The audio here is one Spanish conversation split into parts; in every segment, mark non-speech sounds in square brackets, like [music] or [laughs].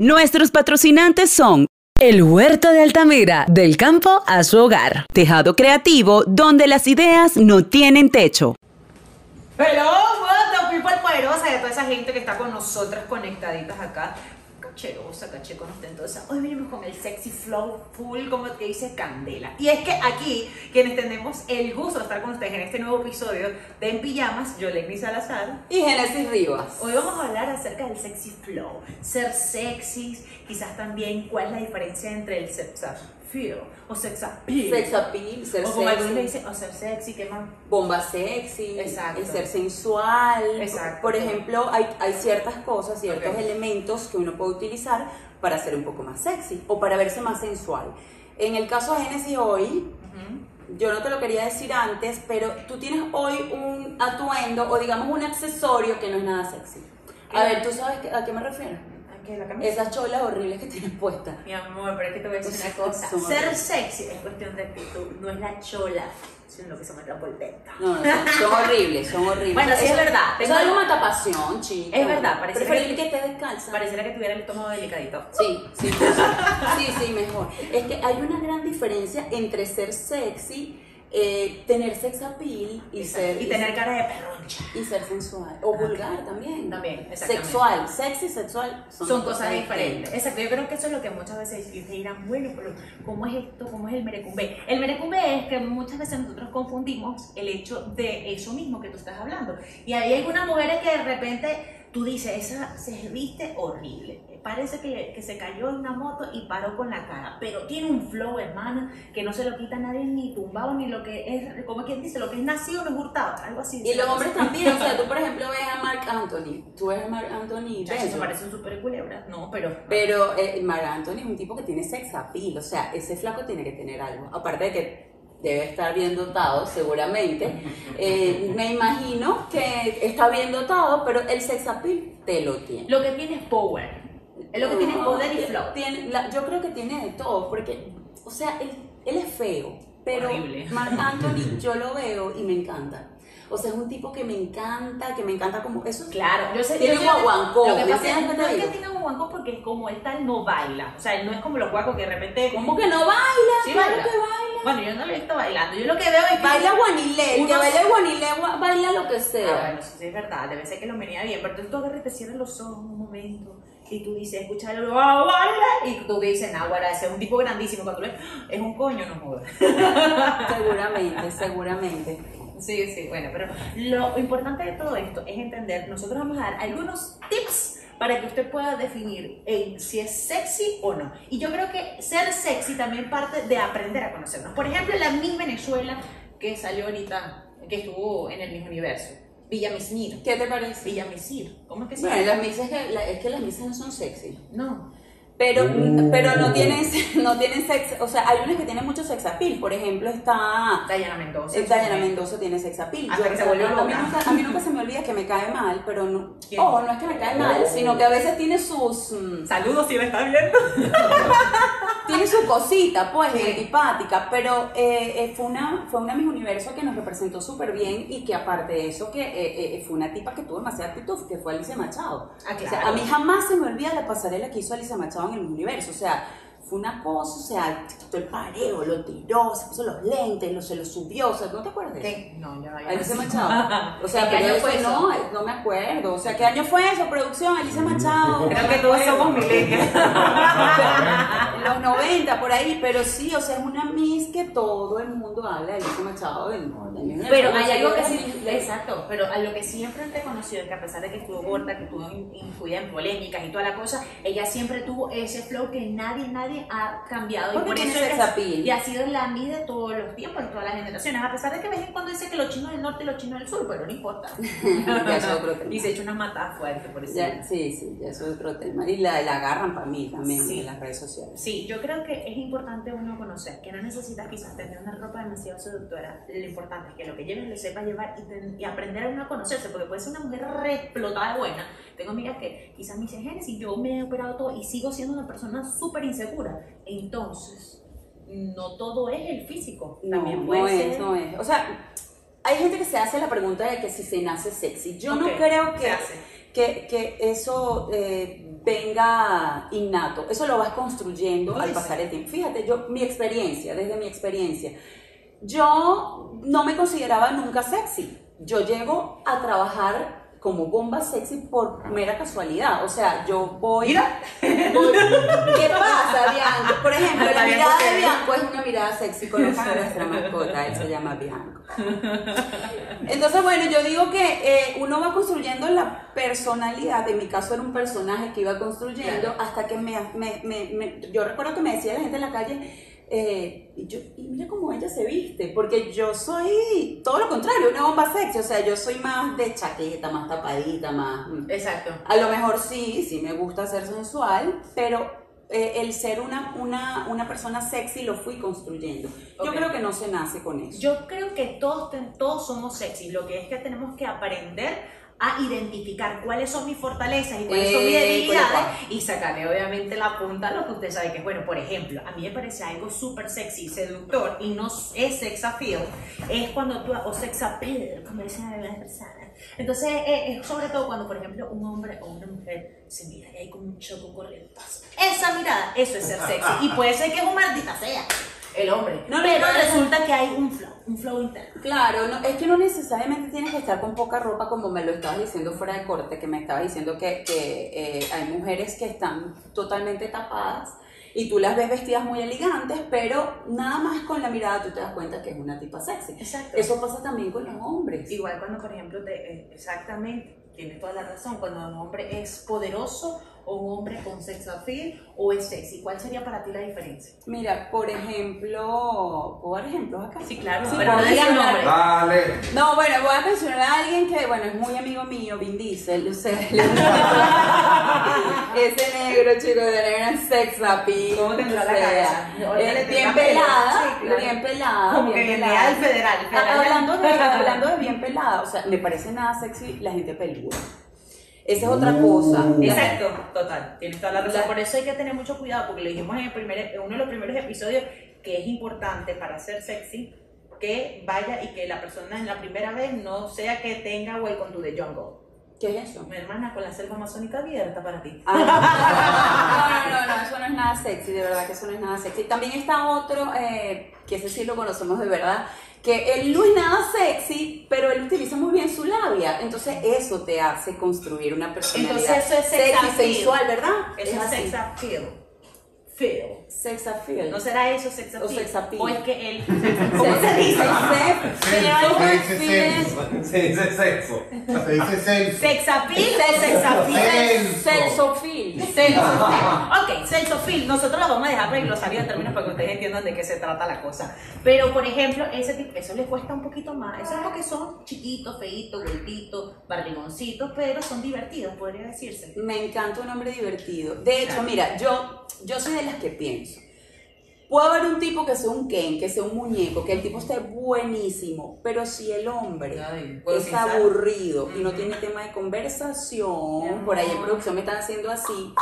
Nuestros patrocinantes son El Huerto de Altamira, del campo a su hogar. Tejado creativo donde las ideas no tienen techo. Poderosa de toda esa gente que está con nosotras conectaditas acá. Cacherosa, caché con entonces Hoy venimos con el sexy flow full, como que dice Candela. Y es que aquí, quienes tenemos el gusto de estar con ustedes en este nuevo episodio de En Pijamas, yo, Lenny Salazar. Y Genesis Rivas. Hoy vamos a hablar acerca del sexy flow. Ser sexy, quizás también cuál es la diferencia entre el sex o sex appeal. Sex appeal, ser o como algunos le sexy. dicen, o ser sexy, ¿qué más? Bomba sexy, Exacto. el ser sensual. Exacto. Por ejemplo, hay, hay ciertas cosas, ciertos elementos que uno puede utilizar para ser un poco más sexy o para verse más sensual. En el caso de Genesis hoy, yo no te lo quería decir antes, pero tú tienes hoy un atuendo o digamos un accesorio que no es nada sexy. A ver, ¿tú sabes a qué me refiero? Aquí la camisa. Esas cholas horribles que tienes puestas. Mi amor, pero es que te voy a decir una [laughs] cosa. Somos Ser horribles. sexy es cuestión de actitud, no es la chola, sino lo que se llama la polveta. No, no, son, son horribles, son horribles. Bueno, sí es verdad, tengo- algo mata pasión, chica. Es verdad, pareciera Preferible que- que estés descalza. Pareciera que tuviera el estómago delicadito. Sí, sí, sí, sí, sí, mejor. Es que hay una gran diferencia entre ser sexy, eh, tener sex appeal y ser y tener cara de perroncha. y ser sensual o vulgar también. También. Sexual, sexy, sexual Son, cosas diferentes. Exacto, yo creo que eso es lo que muchas veces ustedes dirán, bueno, pero ¿cómo es esto? ¿Cómo es el merecumbe? El merecumbe es que muchas veces nosotros confundimos el hecho de eso mismo que tú estás hablando. Y hay algunas mujeres que de repente tú dices, esa se viste horrible. Parece que, que se cayó en una moto y paró con la cara, pero tiene un flow, hermana, que no se lo quita nadie ni tumbado, ni lo que es, como quien dice, lo que es nacido no es hurtado, algo así. Y los hombres también, o sea, tú por ejemplo ves a Mark Anthony, tú ves a Mark Anthony, Chacho, se bello. parecen súper culebras, no, pero... Pero eh, Marc Anthony es un tipo que tiene sex appeal, o sea, ese flaco tiene que tener algo. Aparte de que debe estar bien dotado, seguramente. Eh, me imagino que está bien dotado, pero el sex appeal te lo tiene. Lo que tiene es power. Es lo que tiene poder y flow. Tiene- la- yo creo que tiene de todo, porque, o sea, él, él es feo, pero Horrible. Marc [laughs] Anthony yo lo veo y me encanta. O sea, es un tipo que me encanta, que me encanta como eso. Claro, yo sé. Tiene yo sé- guaguancó, Lo que ¿me pasa es entiendes no que es que digo? tenga guaguancó porque como él tal no baila. O sea, él no es como los guacos que de repente. ¿Cómo que no baila? Sí Claro baila. que baila. Bueno, yo no lo he visto bailando. Yo lo que veo es que. Baila guanilé, el que Unos- baila guanilé gua- baila lo que Ah, sea. bueno, eso sí es verdad. Debe ser que lo venía bien. Pero entonces tú agarras y te cierras los ojos un momento. Y tú dices, ah, baila. Y tú dices, Nahuara, ese es un tipo grandísimo. Cuando tú ves, "Ah, es un coño, no jodas. [laughs] Seguramente, seguramente. Sí, sí, bueno, pero lo importante de todo esto es entender, nosotros vamos a dar algunos tips para que usted pueda definir eh, si es sexy o no. Y yo creo que ser sexy también parte de aprender a conocernos. Por ejemplo, la Miss Venezuela que salió ahorita, que estuvo en el Miss Universo, Villa Mismir. ¿Qué te parece? Villa Misir, ¿cómo es que se Bueno, llama? las misas que, la- es que las misas no son sexy. No. Pero, pero no tienen, [laughs] no tienen sex, o sea, hay unas que tienen mucho sex appeal. Por ejemplo, está Dayana Mendoza. eh, Dayana Mendoza tiene sex appeal. Hasta que se volvió a, mí nunca, a mí nunca se me olvida que me cae mal, pero no. ¿Quién? Oh, no es que me cae mal, sino que a veces tiene sus. mm, Saludos si me está viendo. [laughs] tiene su cosita, pues, Sí. antipática, pero eh, eh, fue, una, fue una Miss Universo que nos representó súper bien y que aparte de eso, que eh, eh, fue una tipa que tuvo demasiada actitud, que fue Alicia Machado. Ah, O sea, a mí jamás se me olvida la pasarela que hizo Alicia Machado en el Universo, o sea, fue una cosa, o sea, se quitó el pareo, lo tiró, se puso los lentes, lo, se lo subió, o sea, ¿no te acuerdas? ¿Qué? No, ya vaya. Alicia Machado. O sea, [laughs] ¿En qué pero año fue eso? no, no me acuerdo. O sea, ¿qué año fue eso? Producción, Alicia Machado. [laughs] Creo que todos somos milenios. [laughs] los 90 por ahí, pero sí, o sea, es una Miss que todo el mundo habla de Alicia Machado del del- Pero hay algo que sí, exacto, pero a lo que siempre te he conocido es que a pesar de que estuvo gorda, que estuvo in- influida en polémicas y toda la cosa, ella siempre tuvo ese flow que nadie, nadie ha cambiado. Porque y por eso es y ha sido la mí de todos los tiempos, de todas las generaciones, a pesar de que de vez en cuando dice que los chinos del norte y los chinos del sur, pero no importa. [laughs] Ya es otro tema. y se echa una matada fuerte por eso. Ya, sí, sí, ya es otro tema. Y la, la agarran para mí también Sí. en las redes sociales. Sí, yo creo que es importante uno conocer que no necesitas quizás tener una ropa demasiado seductora. Lo importante es que lo que lleves lo sepa llevar y, ten- y aprender a uno a conocerse, porque puede ser una mujer re explotada de buena. Tengo amigas que quizás me dicen, Génesis, yo me he operado todo y sigo siendo una persona súper insegura. Entonces, no todo es el físico. También no, puede no ser. es, no es. O sea, hay gente que se hace la pregunta de que si se nace sexy. Yo no creo que, que, que eso eh, venga innato. Eso lo vas construyendo al pasar el tiempo. Fíjate, yo, mi experiencia, desde mi experiencia, yo no me consideraba nunca sexy. Yo llego a trabajar como bomba sexy por mera casualidad. O sea, yo voy. Mira. voy- ¿Qué pasa, Bianco? Por ejemplo, la mirada de Bianco es una mirada sexy. A nuestra mascota, él se llama Bianco. Entonces, bueno, yo digo que eh, uno va construyendo la personalidad. En mi caso era un personaje que iba construyendo hasta que me, me- me- me- Yo recuerdo que me decía la gente en la calle. Eh, y, yo, y mira cómo ella se viste, porque yo soy todo lo contrario, una bomba sexy, o sea, yo soy más de chaqueta, más tapadita, más... mm. Exacto. A lo mejor sí, sí me gusta ser sensual, pero eh, el ser una, una, una persona sexy lo fui construyendo. Yo Ok. creo que no se nace con eso. Yo creo que todos, todos somos sexy, lo que es que tenemos que aprender a identificar cuáles son mis fortalezas y cuáles son mis Eh, debilidades y sacarle obviamente la punta a lo que usted sabe que es bueno. Por ejemplo, a mí me parece algo súper sexy, seductor y no es sex appeal, es cuando tú, o sex appeal, como dicen algunas personas. Entonces, eh, es sobre todo cuando, por ejemplo, un hombre o una mujer se mira y hay como un choco corriente. Esa mirada, eso es ser sexy. Y puede ser que es un maldita sea el hombre. No, no, pero pero- resulta que hay un flow, un flow interno. Claro, no, es que no necesariamente tienes que estar con poca ropa como me lo estabas diciendo fuera de corte, que me estabas diciendo que, que, eh, hay mujeres que están totalmente tapadas y tú las ves vestidas muy elegantes, pero nada más con la mirada tú te das cuenta que es una tipa sexy. Exacto. Eso pasa también con los hombres. Igual cuando, por ejemplo, te, eh, exactamente, tienes toda la razón, cuando un hombre es poderoso o un hombre con sex appeal o es sexy, ¿cuál sería para ti la diferencia? Mira, por ejemplo, ¿puedo dar ejemplos acá? Sí, claro, Sí, pero no mencionar- nombre. Dale. No, bueno, voy a mencionar a alguien que, bueno, es muy amigo mío, Vin Diesel, [laughs] ese negro chico de negro sex appeal. ¿Cómo tendrá la? Ahorita eh, bien pelo. pelada, Sí, claro. bien pelada, Como bien que pelada. del federal, el federal. Ah, Hablando de, hablando de bien pelada, o sea, me parece nada sexy la gente peluda. Esa es otra cosa. Exacto, total, tienes toda la razón. La- Por eso hay que tener mucho cuidado, porque lo dijimos en, el primer, en uno de los primeros episodios, que es importante para ser sexy que vaya y que la persona en la primera vez no sea que tenga Welcome to the Jungle. ¿Qué es eso? Mi hermana con la selva amazónica abierta para ti. Ah, [laughs] no, no, no, eso no es nada sexy, de verdad que eso no es nada sexy. También está otro, eh, que ese sí lo conocemos de verdad, que él no es nada sexy, pero él utiliza muy bien su labia. Entonces eso te hace construir una personalidad Entonces eso es sex sexy, sensual, ¿verdad? Eso es así. sex appeal. Feel. Sex appeal. ¿No será eso sex O appeal? sex appeal. O es que él... ¿Cómo se dice? Se Sex Se dice sexo. Se dice Celso. Sex appeal o sex appeal. Selsofil. Ok, selsofil. Nosotros lo vamos a dejar glosario de términos para que ustedes entiendan de qué se trata la cosa. Pero, por ejemplo, ese tipo, eso les cuesta un poquito más. Eso es porque son chiquitos, feitos, gorditos, barrigoncitos, pero son divertidos, podría decirse. Me encanta un hombre divertido. De hecho, Claro. mira, yo, yo soy de las que pienso. Puede haber un tipo que sea un Ken, que sea un muñeco, que el tipo esté buenísimo, pero si el hombre Ay, es pensar. aburrido y no tiene tema de conversación, por ahí en producción me están haciendo así,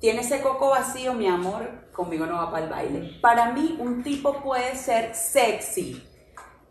tiene ese coco vacío, mi amor, conmigo no va para el baile. Para mí, un tipo puede ser sexy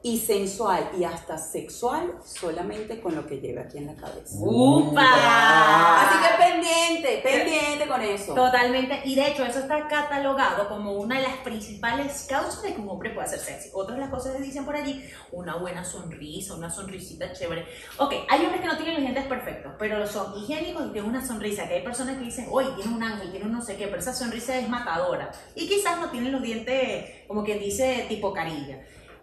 y sensual y hasta sexual solamente con lo que lleve aquí en la cabeza. ¡Upa! Así que pendiente, pendiente con eso. Totalmente, y de hecho eso está catalogado como una de las principales causas de que un hombre pueda ser sexy. Otras de las cosas que dicen por allí, una buena sonrisa, una sonrisita chévere. Ok, hay hombres que no tienen los dientes perfectos, pero son higiénicos y tienen una sonrisa, que hay personas que dicen, oye, tiene un ángel, tiene un no sé qué, pero esa sonrisa es matadora. Y quizás no tienen los dientes, como quien dice, tipo carilla.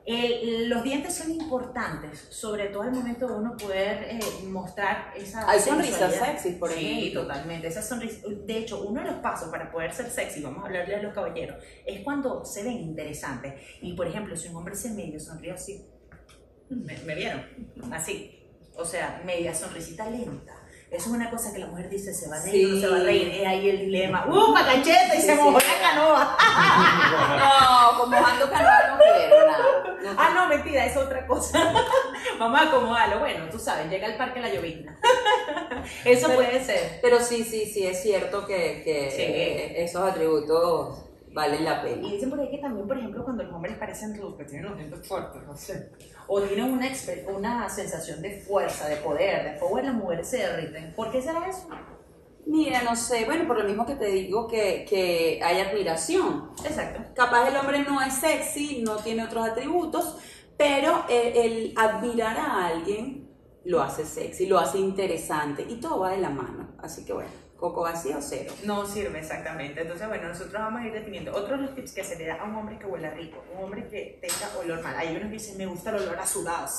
El- los dientes son importantes, sobre todo al momento de uno poder eh, mostrar esa Hay sonrisas sexys, por Sí, ejemplo. totalmente. Esa sonrisa. De hecho, uno de los pasos para poder ser sexy, vamos a hablarle a los caballeros, es cuando se ven interesantes. Y por ejemplo, si un hombre se medio sonríe así, ¿me, me vieron? Así. O sea, media sonrisita lenta. Eso es una cosa que la mujer dice, se va a reír, no Sí. se va a reír. Es ahí el dilema. ¡Uh, cacheta! Y Sí, se sí. mojó la canoa. [laughs] No, como ando canoa no quiero nada. No Ah, no, mentira, es otra cosa. [laughs] Vamos a acomodarlo. Bueno, tú sabes, llega al parque la llovizna. [laughs] Eso Pero- puede ser. Pero sí, sí, sí, es cierto que, que Sí. eh, esos atributos valen la pena. Y dicen por ahí que también, por ejemplo, cuando los hombres parecen rudos, que tienen los dientes fuertes, no sé, o tienen una, una sensación de fuerza, de poder, de power, las mujeres se derriten. ¿Por qué será eso? Mira, no sé, bueno, por lo mismo que te digo que, que hay admiración. Exacto. Capaz el hombre no es sexy, no tiene otros atributos, pero el, el admirar a alguien lo hace sexy, lo hace interesante y todo va de la mano. Así que bueno, coco vacío cero. No sirve exactamente. Entonces, bueno, nosotros vamos a ir definiendo. Otro de los tips que se le da a un hombre que huela rico, un hombre que tenga olor mal. Hay unos que dicen, me gusta el olor a sudado. [laughs]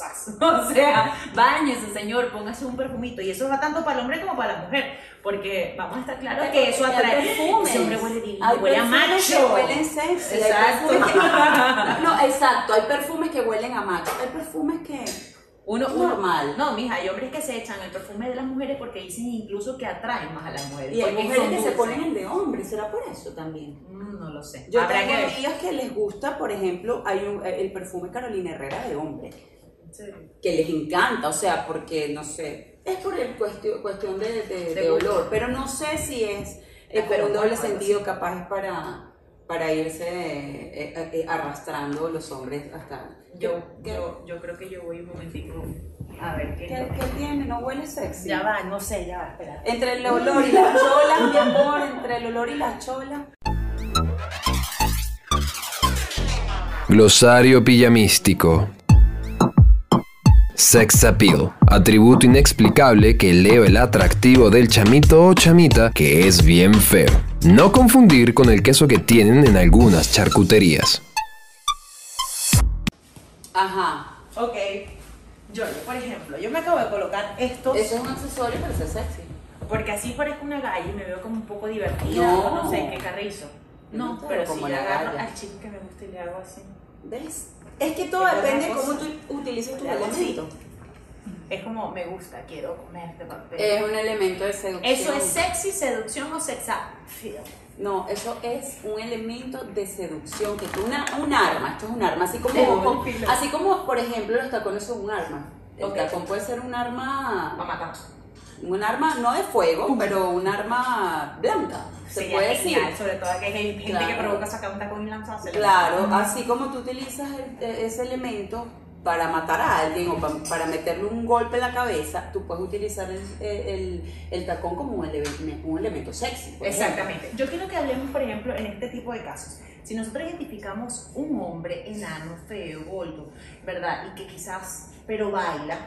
O sea, bañese, señor, póngase un perfumito. Y eso va tanto para el hombre como para la mujer. Porque vamos a estar claros que eso atrae. perfumes. Ese hombre huele divino, Hay huele a macho. huelen sexy. Exacto. que- [laughs] no, exacto, hay perfumes que huelen a macho. Hay perfumes que... Uno, uno- Normal. No, mija, hay hombres que se echan el perfume de las mujeres porque dicen incluso que atraen más a las mujeres. Y hay mujeres que se ponen el de hombre, ¿será por eso también? Mm, no lo sé. Yo Habrá tengo que ver. amigas que les gusta, por ejemplo, hay un- el perfume Carolina Herrera de hombre, serio. que les encanta, o sea, porque, no sé, es por el cuestión, cuestión de, de- olor, pero no sé si es eh, Ah, pero doble sentido capaz es para, para irse eh, eh, arrastrando los hombres hasta... Yo, ¿Qué, yo, yo creo que yo voy un momentico a ver qué. qué- qué tiene? ¿No huele sexy? Ya va, no sé, ya va, espera. Entre el olor y las cholas, mi amor, entre el olor y las cholas. Glosario pijamístico. Sex appeal, atributo inexplicable que eleva el atractivo del chamito o chamita que es bien feo. No confundir con el queso que tienen en algunas charcuterías. Ajá. Ok. Yo, por ejemplo, yo me acabo de colocar estos Eso es un accesorio para ser sexy. porque así parezco una galla y me veo como un poco divertida, No. no sé, qué carrizo. No, No, pero como si la agarro galla. al chico que me gusta y le hago así. ¿Ves? Es que todo Es depende de cómo tú utilizas tu elemento. Es como, me gusta, quiero comerte papel. Es un elemento de seducción. ¿Eso es sexy, seducción o sex appeal? No, eso es un elemento de seducción, que tú, una, un arma, esto es un arma, así como, Es así como, por ejemplo, los tacones son un arma. El Ok. tacón puede ser un arma, Mamá, un arma no de fuego, pero un arma blanca, se puede decir. genial, sobre todo que hay gente que Claro. provoca sacar un tacón y lanzárselo. Claro, así como tú utilizas el- e- ese elemento para matar a alguien o pa- para meterle un golpe en la cabeza, tú puedes utilizar el, el- tacón como un, un elemento sexy. Exactamente. Yo quiero que hablemos, por ejemplo, en este tipo de casos. Si nosotros identificamos un hombre enano, feo, gordo, ¿verdad? Y que quizás, pero baila,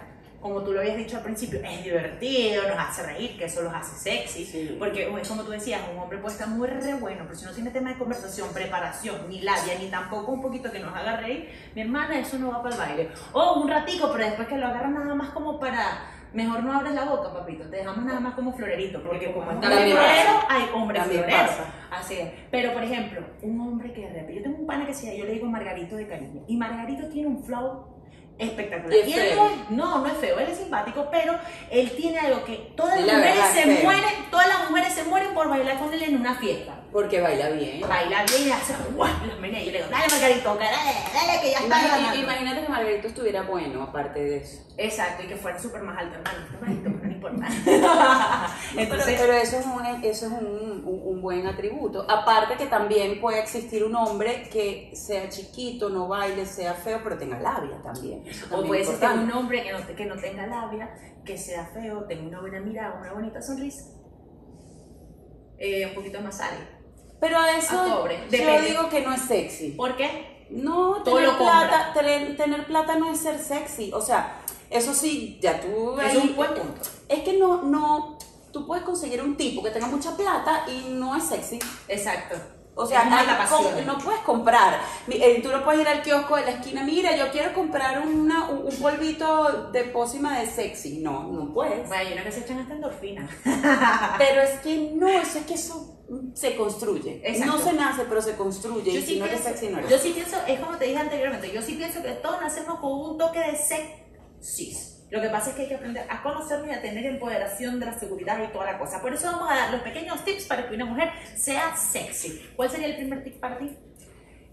como tú lo habías dicho al principio, es divertido, nos hace reír, que eso los hace sexy. Sí. Porque, es como tú decías, un hombre puede estar muy re bueno, pero si no tiene tema de conversación, preparación, ni labia, ni tampoco un poquito que nos haga reír, mi hermana, eso no va para el baile. O un ratico, pero después que lo agarran nada más como para. Mejor no abres la boca, papito, te dejamos nada más como florerito, porque como es hombre También florero, pasa. hay hombres floreros. Así es. Pero, por ejemplo, un hombre que de repente, yo tengo un pana que se yo le digo Margarito de cariño, y Margarito tiene un flow espectacular. Y es Y él feo. no, no, es feo, él es simpático, pero él tiene algo que todas las la mujeres se feo. mueren, todas las mujeres se mueren por bailar con él en una fiesta. Porque baila bien. Baila bien y hace guau, las meneas. Y yo le digo, dale Margarito, que dale, dale, que ya está ganando. imagínate que Margarito estuviera bueno, aparte de eso. Exacto, y que fuera súper más alto, hermano. Margarito, no importa. [laughs] Pero, Entonces, pero eso es, un, eso es un, un- un buen atributo. Aparte que también puede existir un hombre que sea chiquito, no baile, sea feo, pero tenga labia también. O puede ser importante. un hombre que no, que no tenga labia, que sea feo, tenga una buena mirada, una bonita sonrisa. Eh, un poquito más sale. Pero eso Ah, pobre, yo depende. digo que no es sexy. ¿Por qué? No, Todo tener lo plata, tener, tener plata no es ser sexy. O sea, eso sí, ya tú... Es ahí- un buen punto. Es que no, no, tú puedes conseguir un tipo que tenga mucha plata y no es sexy. Exacto. O sea, hay- no puedes comprar. Eh, Tú no puedes ir al kiosco de la esquina. Mira, yo quiero comprar una, un, polvito de pócima de sexy. No, no puedes. Bueno, hay una que se echan hasta endorfina. [laughs] Pero es que no, eso es que eso se construye. Exacto. No se nace, pero se construye. Yo y sí, si no pienso, sexy, no eres yo sí pienso, es como te dije anteriormente, yo sí pienso que todos nacemos con un toque de sexy. Lo que pasa es que hay que aprender a conocernos y a tener empoderación de la seguridad y toda la cosa. Por eso vamos a dar los pequeños tips para que una mujer sea sexy. ¿Cuál sería el primer tip para ti?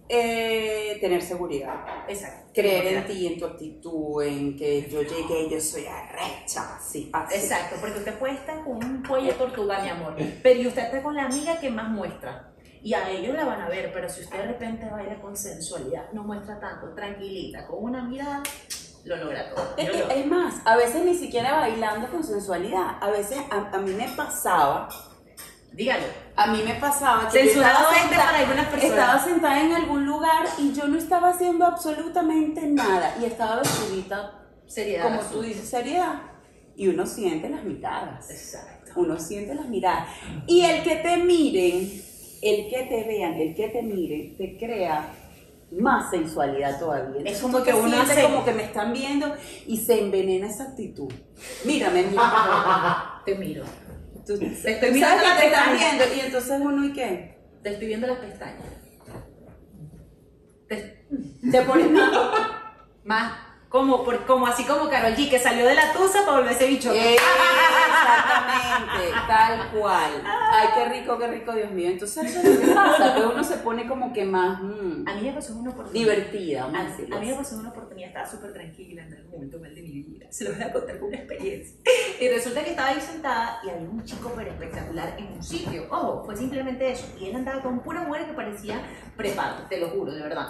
Eh, tener seguridad. Exacto. Creer en ti, en tu actitud, en que yo llegué, yo soy arrecha, así, así. Exacto, porque usted puede estar con un de tortuga, mi amor, pero y usted está con la amiga que más muestra. Y a ellos la van a ver, pero si usted de repente baila con sensualidad, no muestra tanto, tranquilita, con una mirada, lo logra todo. Es, más, a veces ni siquiera bailando con sensualidad. A veces a, a mí me pasaba, Dígalo. a mí me pasaba que estaba sentada- para algunas personas. Estaba sentada en algún lugar y yo no estaba haciendo absolutamente nada y estaba vestidita, Seriedad. como tú dices, seriedad. Y uno siente las miradas. Exacto. Uno siente las miradas. Y el que te miren, el que te vean, el que te miren, te crea más sensualidad todavía. Entonces como que uno hace- como que me están viendo y se envenena esa actitud. Mírame, mira. [laughs] Te miro. Tú, Te estoy sabes mirando que la te están pestaña. viendo y entonces uno y qué? Te estoy viendo las pestañas. Te- Te pones más. [laughs] más como, por, como así como Carol G, que salió de la tusa para volverse bicho. Eh, Exactamente, tal cual. Ay, qué rico, qué rico, Dios mío. Entonces eso es lo que pasa, que uno se pone como que más mm, A mí me pasó una oportunidad. divertida, vamos a A, decirlo a mí me pasó una oportunidad, estaba súper tranquila en algún momento mal de mi vida. Se lo voy a contar con una experiencia. Y resulta que estaba ahí sentada y había un chico pero espectacular en un sitio. Ojo, fue simplemente eso. Y él andaba con pura mujer que parecía prepago, te lo juro, de verdad.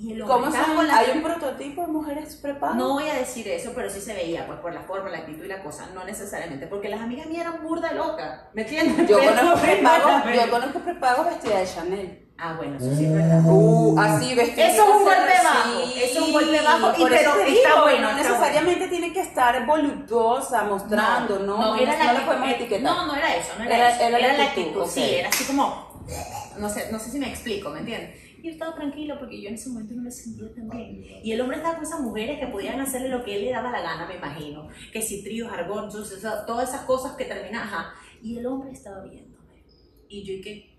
Y el hombre ¿Cómo son? con la- ¿Hay un prototipo de mujeres preparadas? No voy a decir eso, pero sí se veía, pues por la forma, la actitud y la cosa. No necesariamente, porque las amigas mías eran burda loca. ¿Me entiendes? [laughs] Yo Pero- conozco prepagos, yo conozco prepagos vestidas de Chanel. Ah, bueno, eso sí es verdad. Uh, así vestidas. Eso es un golpe bajo, eso es un golpe bajo, y pero está bueno, No está necesariamente tiene que estar voluptuosa, mostrando, ¿no? No, era no la podemos eh, etiquetar. No, no era eso, no era, Era- eso. era Era, la la actitud, actitud, ok. sí, era así como. No sé, no sé si me explico, ¿me entiendes? Yo estaba tranquilo porque yo en ese momento no me sentía tan bien. Y el hombre estaba con esas mujeres que podían hacerle lo que él le daba la gana, me imagino. Que si tríos, esa- todas esas cosas que terminan, ajá. Y el hombre estaba viéndome. Y yo, ¿y qué?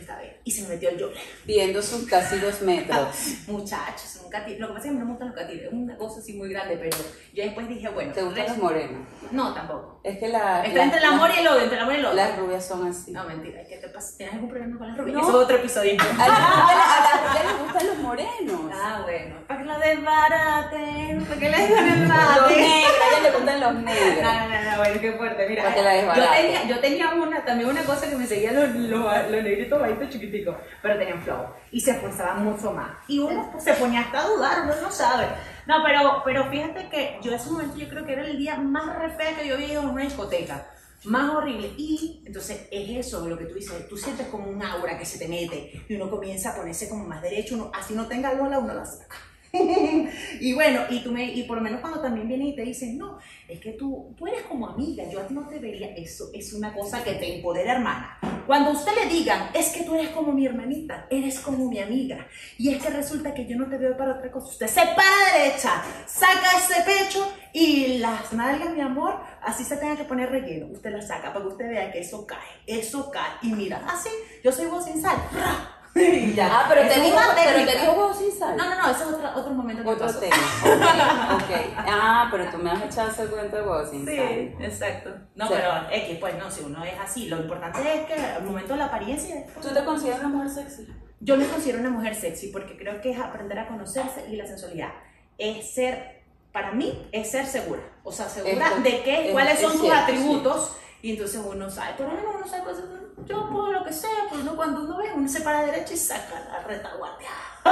Estaba viendo. Y se me metió el yo. Viendo sus casi dos metros. [laughs] Muchachos, un catire. Lo que pasa es que no me gustan los catires. Es una cosa así muy grande, pero yo después dije, bueno. ¿Te gustan los morenos? No, tampoco. Es que la, Está la- entre el amor y el odio, entre el amor y el odio. las rubias son así. No, mentira, ¿qué te pasa? ¿Tienes algún problema con las rubias? No. Eso es otro episodio. [laughs] A las rubias, les gustan los morenos. Ah, bueno. Para que lo desbaraten, para que le Los desbaraten. negros, a ellas les gustan los negros. No, no, no, no, bueno, qué fuerte. Mira, Para que la yo desbaraten. tenía, yo tenía una, también una cosa que me seguía los, los, los negritos bajitos chiquiticos, pero tenían flow y se esforzaban mucho más. Y uno se ponía hasta a dudar, uno no sabe. No, pero, pero fíjate que yo ese momento yo creo que era el día más re feo que yo había ido a una discoteca. Más horrible. Y entonces es eso lo que tú dices. Tú sientes como un aura que se te mete y uno comienza a ponerse como más derecho. Uno, así no tenga lola, uno la saca. [laughs] y bueno, y, tú me, y por lo menos cuando también vienen y te dicen, no, es que tú, tú eres como amiga, yo a ti no te vería, eso es una cosa que te empodera, hermana. Cuando usted le digan, es que tú eres como mi hermanita, eres como mi amiga, y es que resulta que yo no te veo para otra cosa, usted se para derecha, saca ese pecho y las nalgas, mi amor, así se tenga que poner relleno, usted las saca para que usted vea que eso cae, eso cae, y mira, así, yo soy voz sin sal, ¡ra! Y ya. Ah, pero Es te, dijo, pero te dijo huevo sin sal. No, no, no, ese es otro, otro momento que Otro pasó. tema. [laughs] Ok, ok. Ah, pero tú me has echado ese cuento de huevo sin Sí, sal. exacto. No, Sí. pero X, pues no, si uno es así, lo importante es que al momento de la apariencia. ¿Tú te consideras una mujer sexy? Yo me considero una mujer sexy porque creo que es aprender a conocerse y la sensualidad. Es ser, para mí, es ser segura. O sea, segura Esto- de qué, es- cuáles es son tus atributos. Y entonces uno sabe, por ejemplo, uno sabe cosas, yo puedo lo que sea, pero uno cuando uno ve, uno se para derecha y saca la retaguardia. [laughs]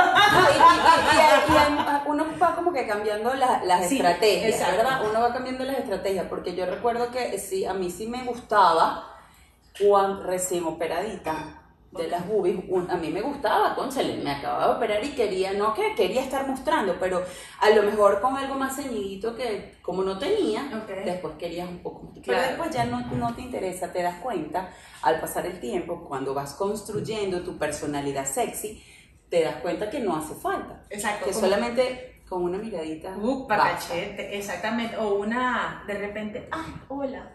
Y, y- uno va como que cambiando la- las Sí, estrategias, exacto. ¿verdad? Uno va cambiando las estrategias, porque yo recuerdo que sí, a mí sí me gustaba cuando recién operadita de las boobies, un- a mí me gustaba, cónchale, me acababa de operar y quería, no que quería estar mostrando, pero a lo mejor con algo más ceñidito que como no tenía, después querías un poco más. Pero después ya no, no te interesa, te das cuenta al pasar el tiempo, cuando vas construyendo tu personalidad sexy, te das cuenta que no hace falta. Exacto. Que como- solamente con una miradita. Uh, para cachete, exactamente. O una, de repente, ay, hola,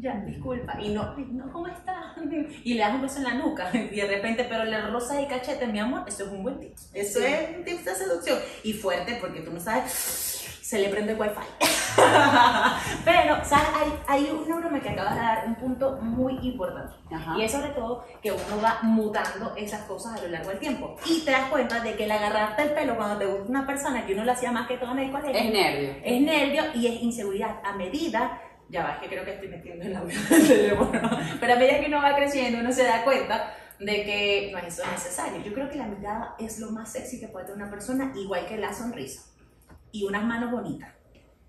ya, disculpa. Y no, "Ay, no, ¿cómo está? [laughs] Y le das un beso en la nuca. [laughs] Y de repente, pero le rosa y cachete, mi amor, eso es un buen tip. Eso Sí. es un tip de seducción. Y fuerte, porque tú no sabes se le prende el wifi. [laughs] Pero, ¿sabes? Hay, hay una broma que acabas de dar un punto muy importante. Ajá. Y es sobre todo que uno va mutando esas cosas a lo largo del tiempo. Y te das cuenta de que el agarrarte el pelo cuando te gusta una persona que uno lo hacía más que todo en el colegio Es nervio. es nervio y es inseguridad. A medida, ya va, es que creo que estoy metiendo el audio del teléfono, pero a medida que uno va creciendo, uno se da cuenta de que no es eso necesario. Yo creo que la mirada es lo más sexy que puede tener una persona, igual que la sonrisa. Y unas manos bonitas.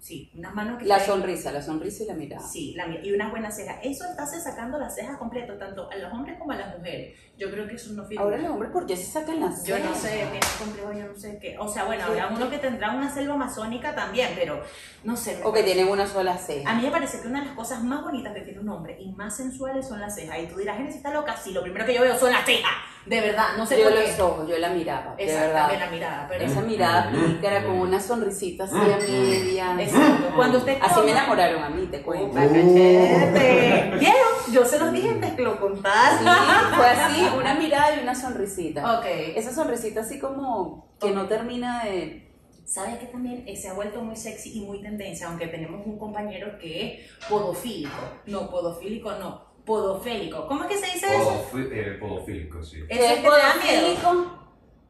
Sí, unas manos que La sonrisa, la sonrisa y la mirada. Sí, la, y unas buenas cejas. Eso estás sacando las cejas completo, tanto a los hombres como a las mujeres. Yo creo que eso no figura. Ahora los hombres, ¿por qué se sacan las Yo no cejas? sé, mira, complejo, yo no sé qué. O sea, bueno, habrá uno que tendrá una selva amazónica también, pero no sé. O que tienen una sola ceja. a mí me parece que una de las cosas más bonitas que tiene un hombre y más sensuales son las cejas. Y tú dirás, Genesis está loca. Sí, lo primero que yo veo son las cejas. De verdad, no sé yo por qué. los ojos, yo la miraba, de Exacto, verdad. también la mirada. Pero Esa mirada pícara con una sonrisita así a media. Exacto. Cuando usted Así me enamoraron a mí, te cuento. Cachete. [laughs] ¿Vieron? Yo se los dije antes que lo Sí, contara. fue así, una mirada y una sonrisita. Ok. Esa sonrisita así como que no termina de... ¿Sabes que también se ha vuelto muy sexy y muy tendencia? Aunque tenemos un compañero que es podofílico. No, podofílico no. Podofélico. ¿Cómo es que se dice eso? Eh, podofílico, sí. Es que te da miedo. podofílico.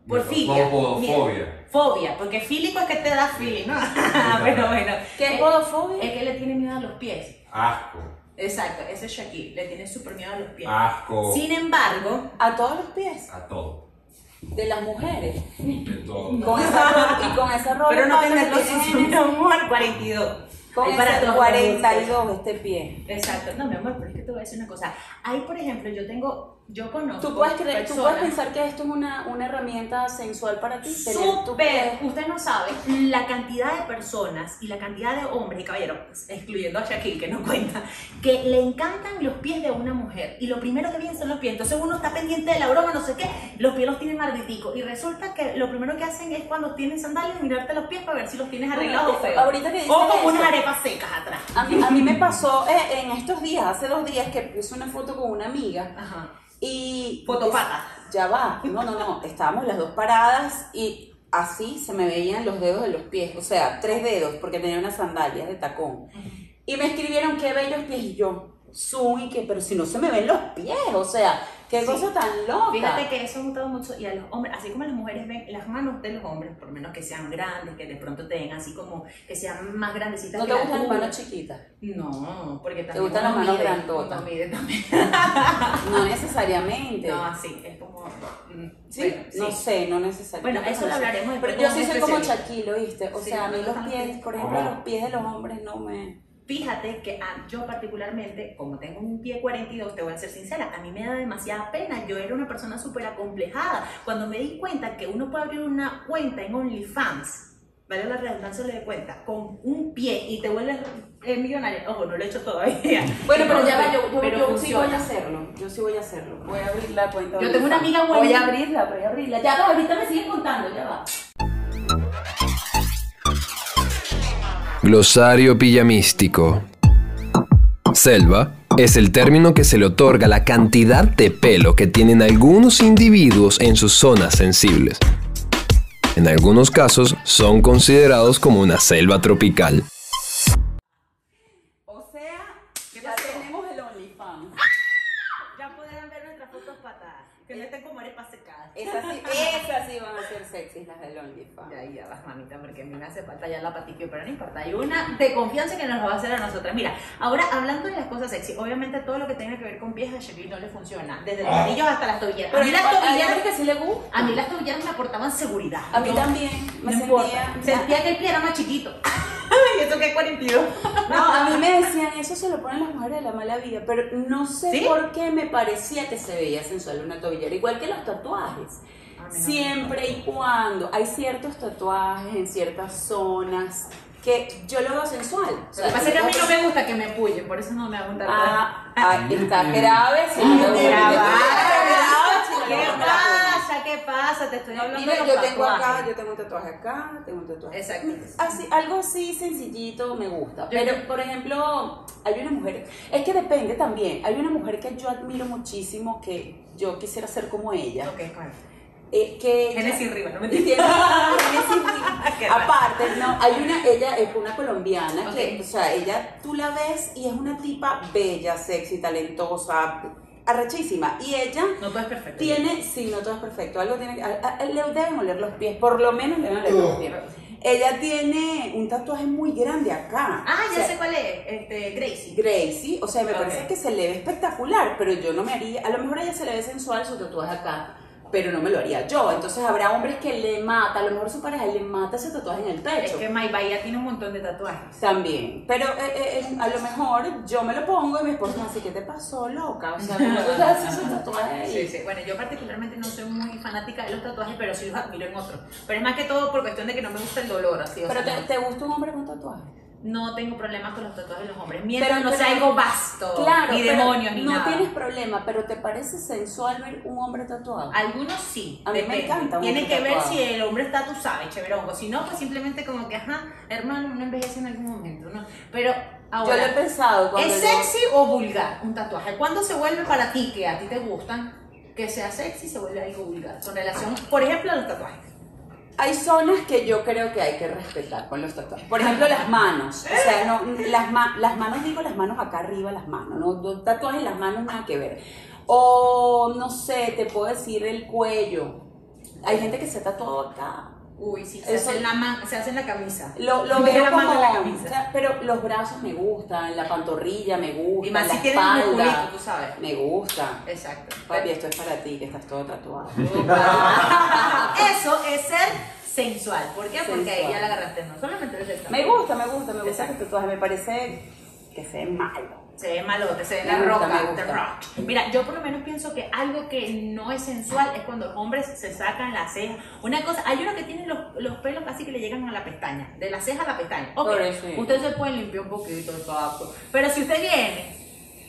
Como Miedo. podofobia. Fobia, porque fílico es que te da feeling, ¿no? Pero [laughs] bueno. ¿Qué es Eh, podofobia? Es que le tiene miedo a los pies. Asco. Exacto, ese es Shaquille, le tiene súper miedo a los pies. Asco. Sin embargo, A todos los pies A todo. de las mujeres. De todo. [laughs] Con esa, y con esa ropa pero no que los mi amor, 42. Con Hay para ese todos 42 este pie. Exacto, no, mi amor, pero es que te voy a decir una cosa. Ahí, por ejemplo, yo tengo, yo conozco. ¿Tú puedes, creer, tú puedes pensar que esto es una, una herramienta sensual para ti. Súper, usted no sabe la cantidad de personas y la cantidad de hombres y caballeros, pues, excluyendo a Shaquille que no cuenta, que le encantan los pies de una mujer y lo primero que vienen son los pies. Entonces uno está pendiente de la broma, no sé qué, los pies los tienen arditicos y resulta que lo primero que hacen es cuando tienen sandalias mirarte los pies para ver si los tienes arreglados o feos. Ahorita que o como unas arepas secas atrás. A mí, a mí me pasó eh, en estos días, hace dos días, que puse una foto con una amiga Ajá. Y... Fotopata. Ya va, no, no, no, [laughs] estábamos las dos paradas y así se me veían los dedos de los pies, o sea, tres dedos, porque tenía unas sandalias de tacón. Y me escribieron qué bellos pies y yo, zoom y que, pero si no se me ven los pies, o sea, qué Sí. cosa tan loca. Fíjate que eso ha mutado mucho y a los hombres, así como las mujeres ven las manos de los hombres, por lo menos que sean grandes, que de pronto te den así como que sean más grandecitas. ¿No te gustan las manos chiquitas? No, porque también. gustan uno las manos grandotas? también. [laughs] No necesariamente. No, así, es como. mm, Sí, bueno, no sí. sé, no necesariamente. Bueno, eso lo hablaremos Pero después yo con sí soy como. Shaquille, ¿oíste? O Sí, sea, a mí los gustan pies, por ejemplo, los pies de los hombres no me... Fíjate que yo particularmente, como tengo un pie 42, te voy a ser sincera, a mí me da demasiada pena. Yo era una persona súper acomplejada. Cuando me di cuenta que uno puede abrir una cuenta en OnlyFans, vale la redundancia le de cuenta, con un pie y te vuelves eh, millonario. Ojo, no lo he hecho todavía. [laughs] [laughs] Bueno, pero ya va, yo, yo, Pero yo sí voy a hacerlo. Yo sí voy a hacerlo. Voy a abrir la cuenta. Yo tengo una amiga buena. Voy a abrirla, voy a abrirla. Ya va, ahorita me siguen contando, ya va. Glosario pijamístico. Selva es el término que se le otorga a la cantidad de pelo que tienen algunos individuos en sus zonas sensibles. En algunos casos son considerados como una selva tropical. Sexys, las del OnlyFans. Ya, ya vas, mamita, porque a mí me hace falta ya la patica, pero no importa. Hay una de confianza que nos lo va a hacer a nosotras. Mira, ahora hablando de las cosas sexy, obviamente todo lo que tenga que ver con pies a Shaquille no le funciona, desde los anillos hasta las tobilleras. Pero a mí las tobilleras, que sí le gusta. a mí las tobilleras me aportaban seguridad. A mí también. Me no importa. sentía... Sentía que el pie era más chiquito. [laughs] y eso que es 42. No, a mí me decían, eso se lo ponen las mujeres de la mala vida, pero no sé ¿Sí? por qué me parecía que se veía sensual una tobillera, igual que los tatuajes. Siempre y cuando hay ciertos tatuajes en ciertas zonas que yo lo veo sensual. O Lo que pasa es que a mí yo- no me gusta que me pullen, por eso no me hago un tatuaje. Ah, ah, está grave, si no grave, ¿Qué pasa? ¿Qué pasa? Te estoy hablando Mira, de los yo tengo acá, yo tengo un tatuaje acá, tengo un tatuaje. Exacto. Así, algo así sencillito me gusta. Pero, por ejemplo, hay una mujer, es que depende también. Hay una mujer que yo admiro muchísimo que yo quisiera ser como ella. Ok, ¿cuál? Eh, que ella- Genesis arriba, no [laughs] me Riva. Raro. [laughs] Aparte, no, hay una, ella es una colombiana que, o sea, ella, tú la ves y es una tipa bella, sexy, talentosa, arrechísima. Y ella No todo es perfecto. tiene, sí, no todo es perfecto, algo tiene que, a- a- le deben oler los pies, por lo menos le deben oler los pies. Ella tiene un tatuaje muy grande acá. Ah, O ya sea, sé cuál es. Este, Gracie. Gracie, o sea, me parece que se le ve espectacular, pero yo no me haría, a lo mejor a ella se le ve sensual su tatuaje acá, pero no me lo haría yo. Entonces habrá hombres que le mata, a lo mejor su pareja le mata ese tatuaje en el Es pecho. que May Bahía tiene un montón de tatuajes. También, pero eh, eh, a lo mejor yo me lo pongo y mi esposo me dice, ¿qué te pasó, loca? O sea, ¿cómo tú haces esos tatuajes? Sí, sí. Bueno, yo particularmente no soy muy fanática de los tatuajes, pero sí los admiro en otros. Pero es más que todo por cuestión de que no me gusta el dolor, así. o Pero sea, te, ¿te gusta un hombre con tatuaje? No tengo problemas con los tatuajes de los hombres. Mientras Pero- no sea algo vasto, Claro, ni demonios, ni no nada. tienes problema, pero ¿te parece sensual ver un hombre tatuado? Algunos sí. A mí me encanta un Tiene que ver si el hombre está, tú sabes, chéverongo. Si no, pues simplemente como que, ajá, hermano, uno envejece en algún momento, ¿no? Pero ahora, yo lo he pensado ¿es yo- sexy o vulgar un tatuaje? ¿Cuándo se vuelve para ti, que a ti te gustan, que sea sexy, se vuelve algo vulgar? Con relación, por ejemplo, a los tatuajes. Hay zonas que yo creo que hay que respetar con los tatuajes. Por ejemplo, las manos. O sea, no, las, ma- las manos, digo las manos acá arriba, las manos. No, tatuajes en las manos, nada que ver. O, no sé, te puedo decir el cuello. Hay gente que se ha tatuado acá. Uy, sí, se, Eso- hace en la man- se hace en la camisa. Lo, lo Ve veo la como... la camisa. o sea, pero los brazos me gustan, la pantorrilla me gusta, Y más la si tienes un espalda musculito, tú sabes. me gusta. Exacto. Papi, esto es para ti, que estás todo tatuado. [laughs] [laughs] Eso es ser sensual. ¿Por qué? Porque ahí ya la agarraste, no solamente el. Me gusta, me gusta, me gusta Exacto. que tatuaje. Me parece que se ve malo. Se ve malote, se ve la gusta, roca, me the rock. Mira, yo por lo menos pienso que algo que no es sensual es cuando los hombres se sacan las cejas. Una cosa, hay unos que tienen los, los pelos casi que le llegan a la pestaña, de la ceja a la pestaña. Ok, Por eso. usted se puede limpiar un poquito, exacto. Pero si usted viene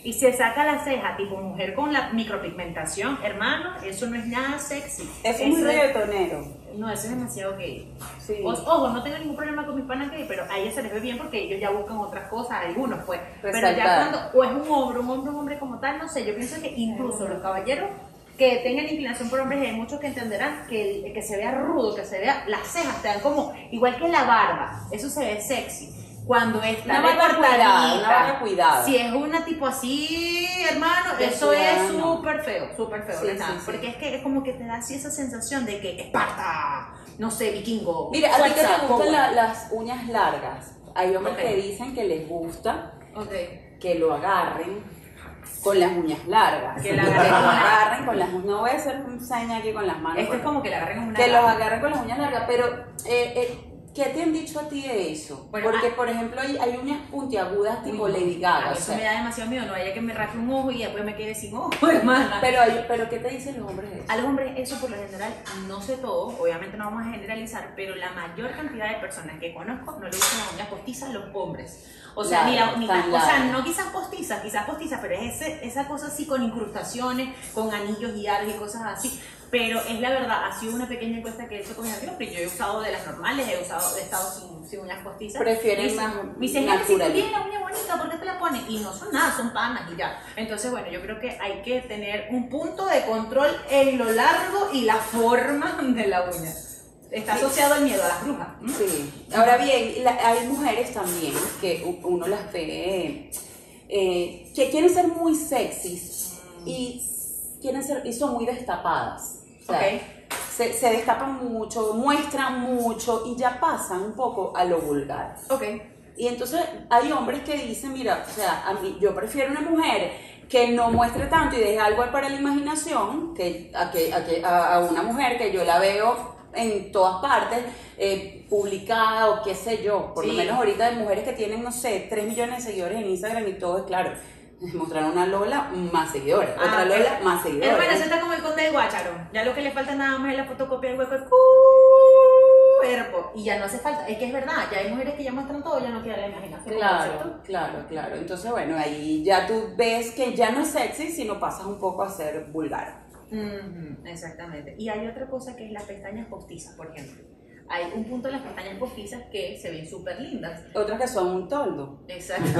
y se saca la ceja tipo mujer con la micropigmentación, hermano, eso no es nada sexy. Eso es muy Eso reggaetonero. No, eso es demasiado gay. Sí. O- ojo, no tengo ningún problema con mis panas gay, pero a ellos se les ve bien porque ellos ya buscan otras cosas, algunos pues. Pero ya cuando, o es un hombre, un hombre, un hombre como tal, no sé, yo pienso que incluso los caballeros que tengan inclinación por hombres, hay muchos que entenderán que, el- que se vea rudo, que se vea, las cejas te dan como, igual que la barba, eso se ve sexy. Cuando está Una recortadita. una barba cuidada. Si es una tipo así, hermano, De eso es súper feo, súper feo, Sí, sí, sí. Porque es que es como que te da así esa sensación de que Esparta, no sé, vikingo. Mira, a ti que te gustan la- las uñas largas. Hay hombres que dicen que les gusta que lo agarren con las uñas largas. Que la agarren lo con con las No voy a hacer un seña aquí con las manos. Esto es como que la agarren en una. que los agarren con las uñas largas, pero eh, eh, ¿qué te han dicho a ti de eso? Bueno, Porque, ah- por ejemplo, hay, hay uñas puntiagudas tipo Uy, Lady o eso sea, me da demasiado miedo, no vaya que me raje un ojo y después me quede sin ojo, [laughs] hermana. pero, pero ¿qué te dicen los hombres de eso? A los hombres eso por lo general, no sé todo, obviamente no vamos a generalizar, pero la mayor cantidad de personas que conozco no le gustan las uñas postizas a los hombres. O sea, Largas, mira, o sea, no quizás postizas, quizás postizas, pero es ese, esa cosa así con incrustaciones, con anillos y y cosas así. Pero es la verdad, ha sido una pequeña encuesta que he hecho con mis amigos, pero yo he usado de las normales, he usado, he estado sin, sin uñas postizas. Prefieren más Me dicen, "Henry, si tú natural". tienes la uña bonita, ¿por qué te la pones? Y no son nada, son panas y ya. Entonces, bueno, yo creo que hay que tener un punto de control en lo largo y la forma de la uña. Está asociado al miedo a las brujas. ¿m? Sí. Ahora bien, la- hay mujeres también que uno las ve eh, que quieren ser muy sexys y quieren ser y son muy destapadas. O sea, Ok. se, se destapan mucho, muestran mucho y ya pasan un poco a lo vulgar. Ok. Y entonces hay hombres que dicen, mira, o sea, a mí, yo prefiero una mujer que no muestre tanto y deje algo para la imaginación que a, que, a, que- a- a una mujer que yo la veo en todas partes, eh, publicada o qué sé yo. Por lo menos ahorita hay mujeres que tienen, no sé, 3 millones de seguidores en Instagram y todo es claro. Mostrar una Lola, más seguidores. Otra Ah, Lola, más seguidores. Hermana, eso está como el conde del Guácharo. Ya lo que le falta nada más es la fotocopia del hueco cuerpo. Y ya no hace falta. Es que es verdad, ya hay mujeres que ya muestran todo, ya no queda la imaginación. Claro, claro, claro. Entonces, bueno, ahí ya tú ves que ya no es sexy, sino pasas un poco a ser vulgar. Exactamente. Y hay otra cosa que es las pestañas postizas, por ejemplo. Hay un punto en las pestañas postizas que se ven súper lindas. Otras que son un toldo. Exacto. [laughs]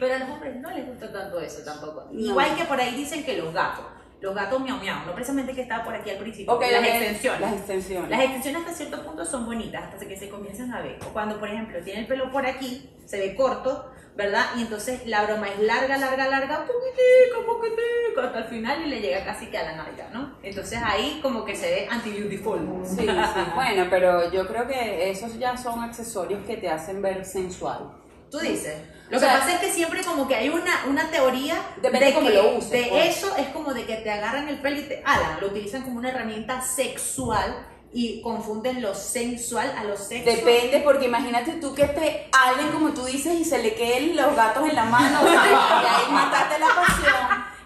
Pero a los hombres no les gusta tanto eso tampoco. No. Igual que por ahí dicen que los gatos. los gatos miau miau, no precisamente que estaba por aquí al principio, Ok, las ok, extensiones. Las extensiones. Las extensiones hasta cierto punto son bonitas, hasta que se comienzan a ver. O cuando, por ejemplo, tiene el pelo por aquí, se ve corto, ¿verdad? Y entonces la broma es larga, larga, larga, poquitico, poquitico, hasta el final y le llega casi que a la nalga, ¿no? Entonces ahí como que se ve anti-beautiful. Sí, sí. Bueno, pero yo creo que esos ya son accesorios que te hacen ver sensual. Tú dices. Lo O que sea, pasa es que siempre como que hay una, una teoría Depende de cómo que lo uses, de pues. eso es como de que te agarran el pelo y te alan, lo utilizan como una herramienta sexual y confunden lo sensual a lo sexual. Depende, porque imagínate tú que te hablen como tú dices y se le queden los gatos en la mano, o sea, y ahí mataste la pasión.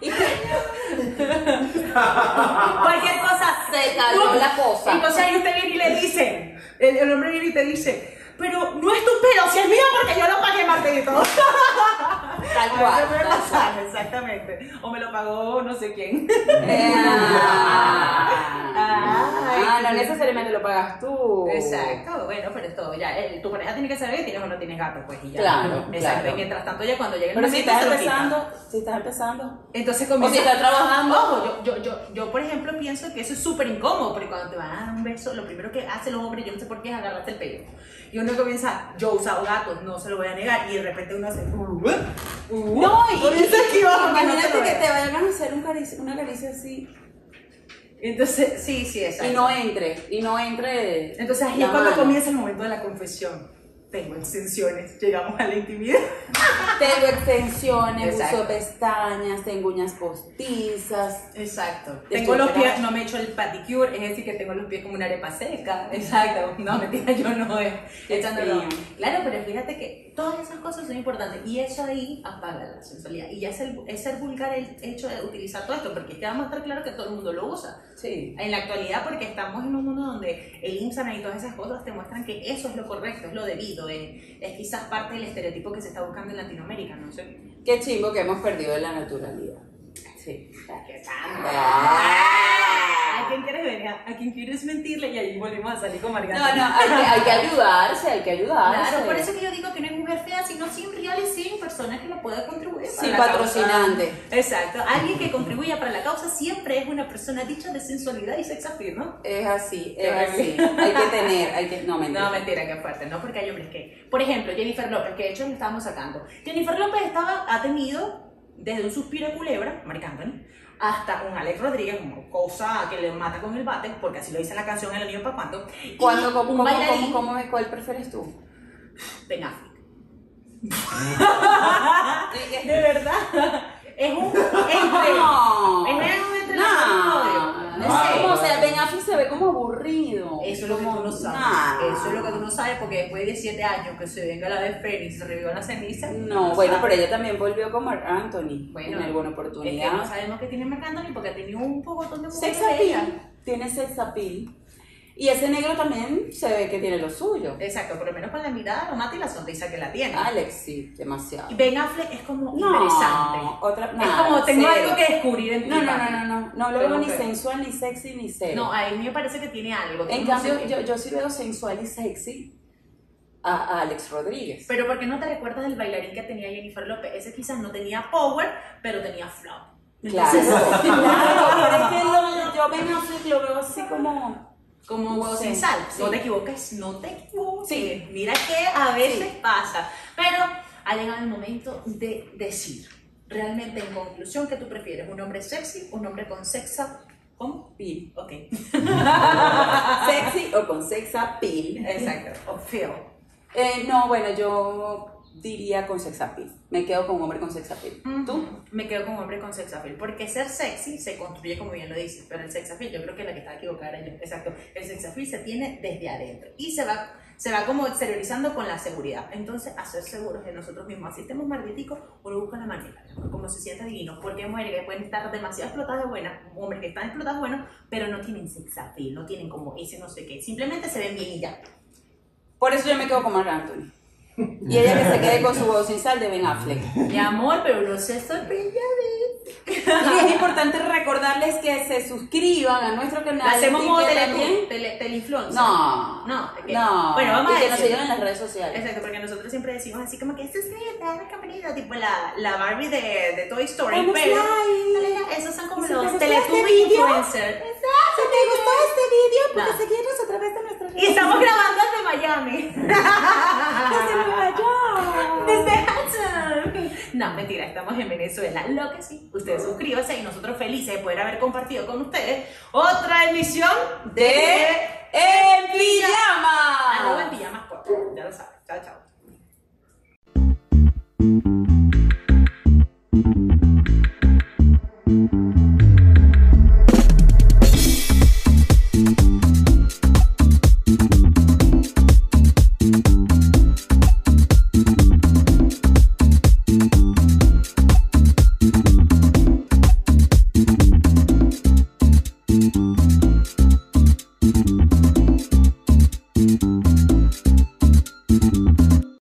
Y [laughs] Cualquier cosa se cayó la cosa. Entonces ahí usted viene y le dice, el, el hombre viene y te dice, pero no es tu pelo, si es mío porque yo lo pagué Martito. Tal [laughs] cual. tal pasar, exactamente. O me lo pagó no sé quién. Eh, ah, no necesariamente lo pagas tú. Exacto, bueno, pero es todo. Ya, el- tu pareja tiene que saber que tienes o no tienes gato, pues y ya. Claro, Exacto. claro. Y mientras tanto, ya cuando llegue el Pero si momento, estás se lo quitan. empezando, si estás empezando. Entonces O comienza. si estás trabajando. Ojo, yo, yo, yo, yo, por ejemplo, pienso que eso es súper incómodo, porque cuando te van a dar un beso, lo primero que hacen los hombres, yo no sé por qué, es agarrarte el pelo. Y uno comienza, yo he usado gatos, no se lo voy a negar, y de repente uno hace. Uh, uh, No, y, comienza no imagínate que te vayan a hacer un caricia- una caricia así Entonces, sí, sí, exacto. y no entre, y no entre. Entonces ahí es cuando mano. comienza el momento de la confesión. Tengo extensiones, llegamos a la intimidad. Tengo extensiones, Exacto. uso pestañas, tengo uñas postizas. Exacto. Tengo los pies, no me he hecho el pedicure, es decir, que tengo los pies como una arepa seca. Exacto. No, mentira, yo no es Qué echándolo. Claro, pero fíjate que todas esas cosas son importantes y eso ahí apaga la sensualidad. Y ya es, el, es ser vulgar el hecho de utilizar todo esto, porque es que vamos a estar claro que todo el mundo lo usa. Sí. En la actualidad, porque estamos en un mundo donde el Instagram y todas esas cosas te muestran que eso es lo correcto, es lo debido, es, es quizás parte del estereotipo que se está buscando en Latinoamérica, no sé. Qué chimbo que hemos perdido de la naturalidad. Sí. ¿Qué Ah. ¿A quién quieres venir? ¿A quién quieres mentirle? Y ahí volvemos a salir con No, Margarita. no, hay que, hay que ayudarse, hay que ayudarse. Claro, por eso que yo digo que no hay mujer fea, sino sin real y sin personas que lo puedan contribuir. Sin la patrocinante. causa. Exacto. Alguien que contribuya para la causa siempre es una persona dicha de sensualidad y sex appeal, ¿no? Es así, es así. Hay que tener, hay que. No, mentira. No, mentira, que fuerte, ¿no? Porque hay hombres que. Por ejemplo, Jennifer López, que de hecho le estábamos sacando. Jennifer López estaba, ha tenido desde un suspiro de culebra, Marc Anthony, hasta un Alex Rodríguez, como cosa que le mata con el bate, porque así lo dice la canción El cuándo. y ¿Cuándo, cómo, cómo, bailarín, cómo, cómo- cuál prefieres tú? Ben Affleck. [laughs] De verdad. Es un. Entre, No. es un entre No. No No sé. O sea, Ben Affleck se ve como aburrido. Eso es lo que tú no sabes. Nah. Eso es lo que tú no sabes porque después de 7 años que se venga la de Fénix, se revivió la ceniza. No, bueno, sabes. pero ella también volvió con Marc Anthony Bueno, en alguna Es que no oportunidad. sabemos que tiene Marc Anthony porque ha tenido un poco de mujeres Sex appeal. Tiene sex appeal. Y ese negro también se ve que tiene lo suyo. Exacto, por lo menos con la mirada lo mata y la sonrisa que la tiene. Alex, sí, demasiado. Y Ben Affleck es como No, interesante. otra, es como tengo cero. algo que descubrir en ti. No, no, no, no, no, no lo veo ni sensual, ni sexy, ni cero. No, a mí me parece que tiene algo. en cambio, yo, yo sí veo sensual y sexy a, Alex Rodríguez. Pero ¿por qué no te recuerdas del bailarín que tenía Jennifer López? Ese quizás no tenía power, pero tenía flow. Claro, [laughs] claro, pero es que [laughs] lo- yo Ben Affleck lo veo así como... Como huevo Sí, sin sal. sí. No te equivoques, no te equivoques. Sí. Mira que a veces pasa. Pero ha llegado el momento de decir, realmente en conclusión, ¿qué tú prefieres? ¿Un hombre sexy? ¿Un hombre con sexa? ¿Cómo? Pil. Ok. [laughs] Sexy o con sex appeal. Exacto. O feo. Eh, no, bueno, yo diría con sex appeal. Me quedo con un hombre con sex appeal. ¿Tú? Me quedo con hombre con sex appeal. Porque ser sexy se construye, como bien lo dices, pero el sex appeal, yo creo que la que está equivocada era yo. Exacto. El sex appeal se tiene desde adentro y se va, se va como exteriorizando con la seguridad. Entonces, a ser seguros de nosotros mismos. Así estemos marditicos, uno busca la manera, como se sienta divino. Porque hay mujeres que pueden estar demasiado explotadas de buenas, hombres que están explotadas de buenos, pero no tienen sex appeal, no tienen como ese no sé qué. Simplemente se ven bien y ya. Por eso yo me quedo con Marc Anthony. Y ella que se quede con su [laughs] voz sin sal de Ben Affleck. Mi amor, pero no se sorprenda de Y es importante recordarles que se suscriban a nuestro canal. Hacemos modo que tele, también- tele, teleinfluencer. No. No, ¿de qué? No. Bueno, vamos y a que nos sigan en las redes sociales. Exacto, porque nosotros siempre decimos así como que suscríbete a la campanita, tipo la, la Barbie de, de Toy Story, Dale pero like. dale, esos son como los este video, influencers. Si te gustó este video, No. puedes seguirnos a través de nuestras Y estamos grabando desde Miami. Desde Nueva York. Desde Hudson. No, mentira, estamos en Venezuela. Lo que sí, ustedes suscríbanse y nosotros felices de poder haber compartido con ustedes otra emisión De En Pijama. Arroba en pijamas podcast. Ya lo saben. Chao, chao.